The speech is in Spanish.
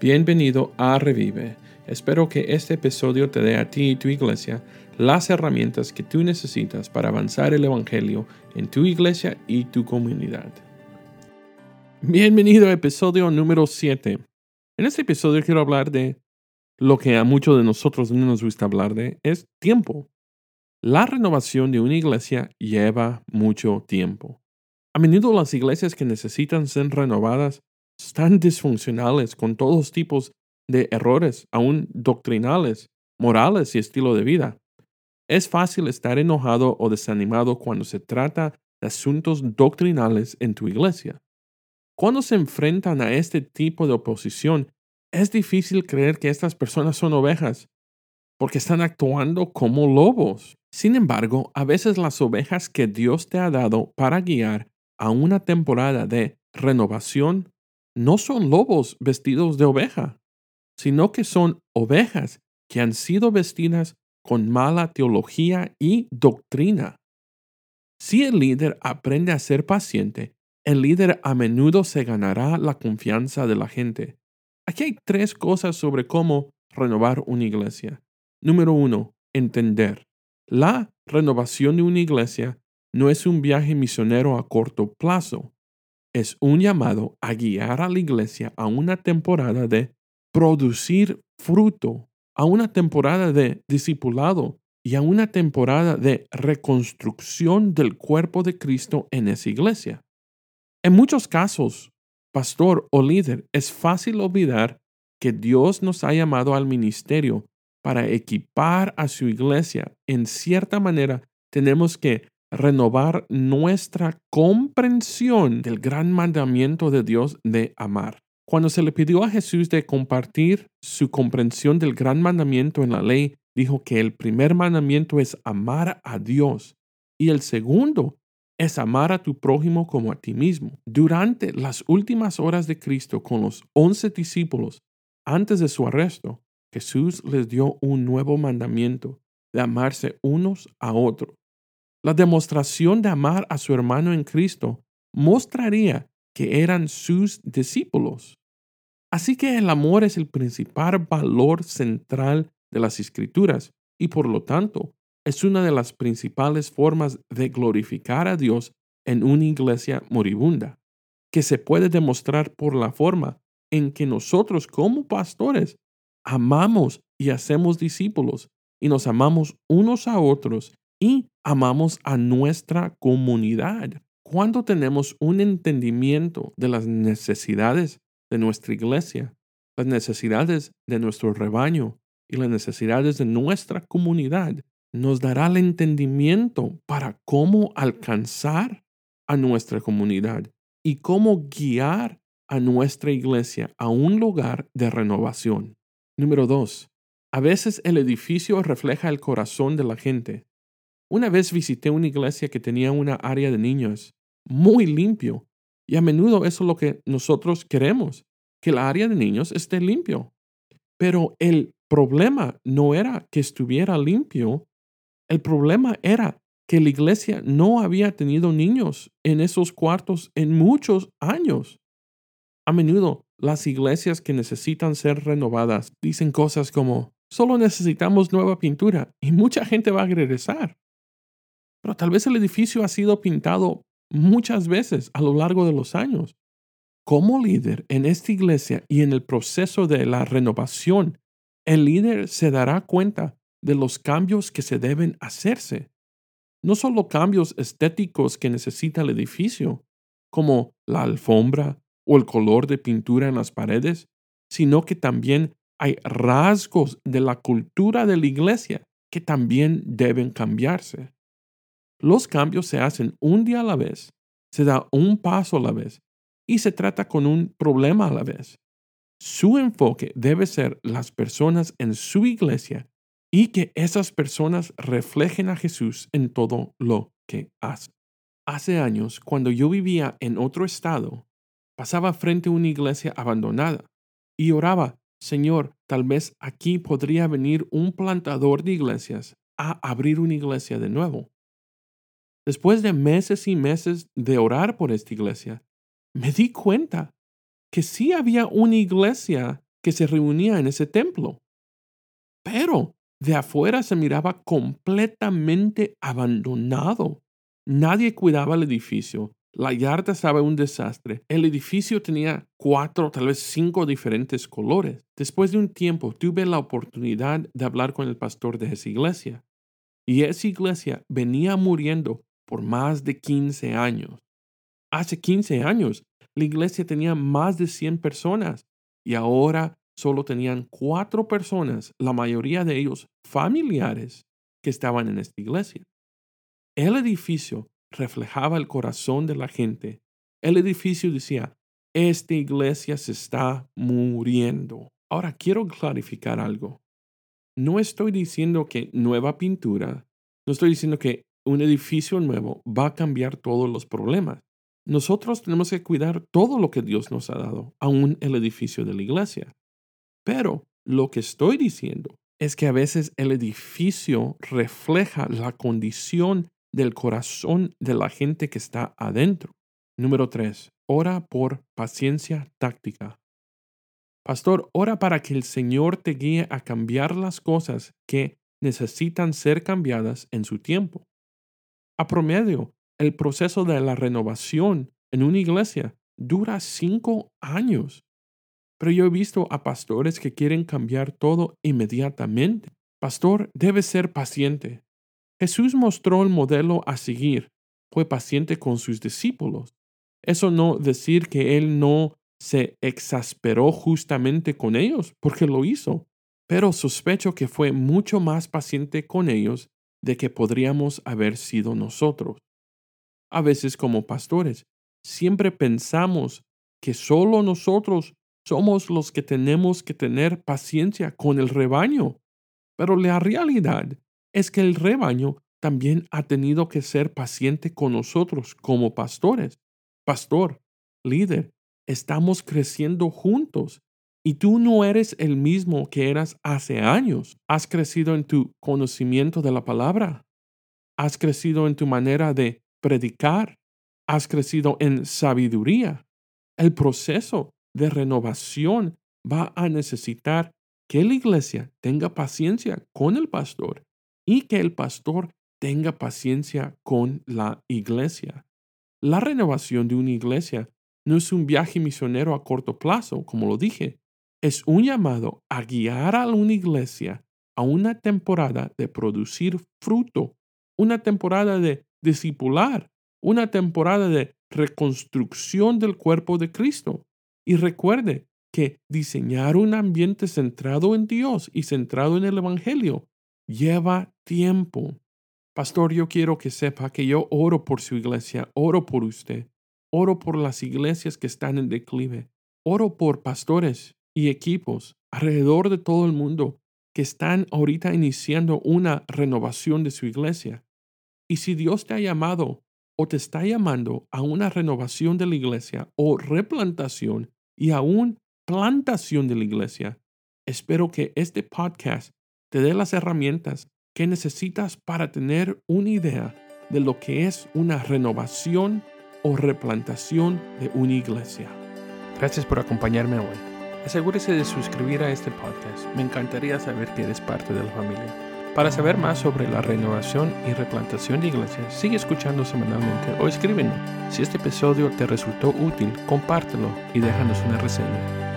Bienvenido a Revive. Espero que este episodio te dé a ti y tu iglesia las herramientas que tú necesitas para avanzar el Evangelio en tu iglesia y tu comunidad. Bienvenido a episodio número 7. En este episodio quiero hablar de lo que a muchos de nosotros no nos gusta hablar de, es tiempo. La renovación de una iglesia lleva mucho tiempo. A menudo las iglesias que necesitan ser renovadas están disfuncionales con todos tipos de errores, aún doctrinales, morales y estilo de vida. Es fácil estar enojado o desanimado cuando se trata de asuntos doctrinales en tu iglesia. Cuando se enfrentan a este tipo de oposición, es difícil creer que estas personas son ovejas, porque están actuando como lobos. Sin embargo, a veces las ovejas que Dios te ha dado para guiar a una temporada de renovación no son lobos vestidos de oveja, sino que son ovejas que han sido vestidas con mala teología y doctrina. Si el líder aprende a ser paciente, el líder a menudo se ganará la confianza de la gente. Aquí hay tres cosas sobre cómo renovar una iglesia. Número uno, entender. La renovación de una iglesia no es un viaje misionero a corto plazo es un llamado a guiar a la iglesia a una temporada de producir fruto, a una temporada de discipulado y a una temporada de reconstrucción del cuerpo de Cristo en esa iglesia. En muchos casos, pastor o líder, es fácil olvidar que Dios nos ha llamado al ministerio para equipar a su iglesia. En cierta manera, tenemos que renovar nuestra comprensión del gran mandamiento de Dios de amar. Cuando se le pidió a Jesús de compartir su comprensión del gran mandamiento en la ley, dijo que el primer mandamiento es amar a Dios y el segundo es amar a tu prójimo como a ti mismo. Durante las últimas horas de Cristo con los once discípulos, antes de su arresto, Jesús les dio un nuevo mandamiento de amarse unos a otros. La demostración de amar a su hermano en Cristo mostraría que eran sus discípulos. Así que el amor es el principal valor central de las escrituras y por lo tanto es una de las principales formas de glorificar a Dios en una iglesia moribunda, que se puede demostrar por la forma en que nosotros como pastores amamos y hacemos discípulos y nos amamos unos a otros y amamos a nuestra comunidad. Cuando tenemos un entendimiento de las necesidades de nuestra iglesia, las necesidades de nuestro rebaño y las necesidades de nuestra comunidad, nos dará el entendimiento para cómo alcanzar a nuestra comunidad y cómo guiar a nuestra iglesia a un lugar de renovación. Número dos, a veces el edificio refleja el corazón de la gente. Una vez visité una iglesia que tenía una área de niños muy limpio y a menudo eso es lo que nosotros queremos, que la área de niños esté limpio. Pero el problema no era que estuviera limpio, el problema era que la iglesia no había tenido niños en esos cuartos en muchos años. A menudo las iglesias que necesitan ser renovadas dicen cosas como, solo necesitamos nueva pintura y mucha gente va a regresar. Pero tal vez el edificio ha sido pintado muchas veces a lo largo de los años. Como líder en esta iglesia y en el proceso de la renovación, el líder se dará cuenta de los cambios que se deben hacerse. No solo cambios estéticos que necesita el edificio, como la alfombra o el color de pintura en las paredes, sino que también hay rasgos de la cultura de la iglesia que también deben cambiarse. Los cambios se hacen un día a la vez, se da un paso a la vez y se trata con un problema a la vez. Su enfoque debe ser las personas en su iglesia y que esas personas reflejen a Jesús en todo lo que hacen. Hace años, cuando yo vivía en otro estado, pasaba frente a una iglesia abandonada y oraba, Señor, tal vez aquí podría venir un plantador de iglesias a abrir una iglesia de nuevo. Después de meses y meses de orar por esta iglesia, me di cuenta que sí había una iglesia que se reunía en ese templo. Pero de afuera se miraba completamente abandonado. Nadie cuidaba el edificio. La yarda estaba un desastre. El edificio tenía cuatro, tal vez cinco diferentes colores. Después de un tiempo tuve la oportunidad de hablar con el pastor de esa iglesia. Y esa iglesia venía muriendo por más de 15 años. Hace 15 años, la iglesia tenía más de 100 personas y ahora solo tenían cuatro personas, la mayoría de ellos familiares, que estaban en esta iglesia. El edificio reflejaba el corazón de la gente. El edificio decía, esta iglesia se está muriendo. Ahora quiero clarificar algo. No estoy diciendo que nueva pintura, no estoy diciendo que un edificio nuevo va a cambiar todos los problemas. Nosotros tenemos que cuidar todo lo que Dios nos ha dado, aún el edificio de la iglesia. Pero lo que estoy diciendo es que a veces el edificio refleja la condición del corazón de la gente que está adentro. Número 3. Ora por paciencia táctica. Pastor, ora para que el Señor te guíe a cambiar las cosas que necesitan ser cambiadas en su tiempo. A promedio, el proceso de la renovación en una iglesia dura cinco años. Pero yo he visto a pastores que quieren cambiar todo inmediatamente. Pastor debe ser paciente. Jesús mostró el modelo a seguir. Fue paciente con sus discípulos. Eso no decir que él no se exasperó justamente con ellos, porque lo hizo, pero sospecho que fue mucho más paciente con ellos de que podríamos haber sido nosotros. A veces como pastores, siempre pensamos que solo nosotros somos los que tenemos que tener paciencia con el rebaño. Pero la realidad es que el rebaño también ha tenido que ser paciente con nosotros como pastores. Pastor, líder, estamos creciendo juntos y tú no eres el mismo que eras hace años. Has crecido en tu conocimiento de la palabra. Has crecido en tu manera de predicar. Has crecido en sabiduría. El proceso de renovación va a necesitar que la iglesia tenga paciencia con el pastor y que el pastor tenga paciencia con la iglesia. La renovación de una iglesia no es un viaje misionero a corto plazo, como lo dije, es un llamado a guiar a una iglesia a una temporada de producir fruto, una temporada de discipular, una temporada de reconstrucción del cuerpo de Cristo. Y recuerde que diseñar un ambiente centrado en Dios y centrado en el Evangelio lleva tiempo. Pastor, yo quiero que sepa que yo oro por su iglesia, oro por usted, oro por las iglesias que están en declive, oro por pastores y equipos alrededor de todo el mundo que están ahorita iniciando una renovación de su iglesia. Y si Dios te ha llamado o te está llamando a una renovación de la iglesia o replantación y aún plantación de la iglesia, espero que este podcast te dé las herramientas que necesitas para tener una idea de lo que es una renovación o replantación de una iglesia. Gracias por acompañarme hoy. Asegúrese de suscribir a este podcast. Me encantaría saber que eres parte de la familia. Para saber más sobre la renovación y replantación de iglesias, sigue escuchando semanalmente o escríbenos. Si este episodio te resultó útil, compártelo y déjanos una reseña.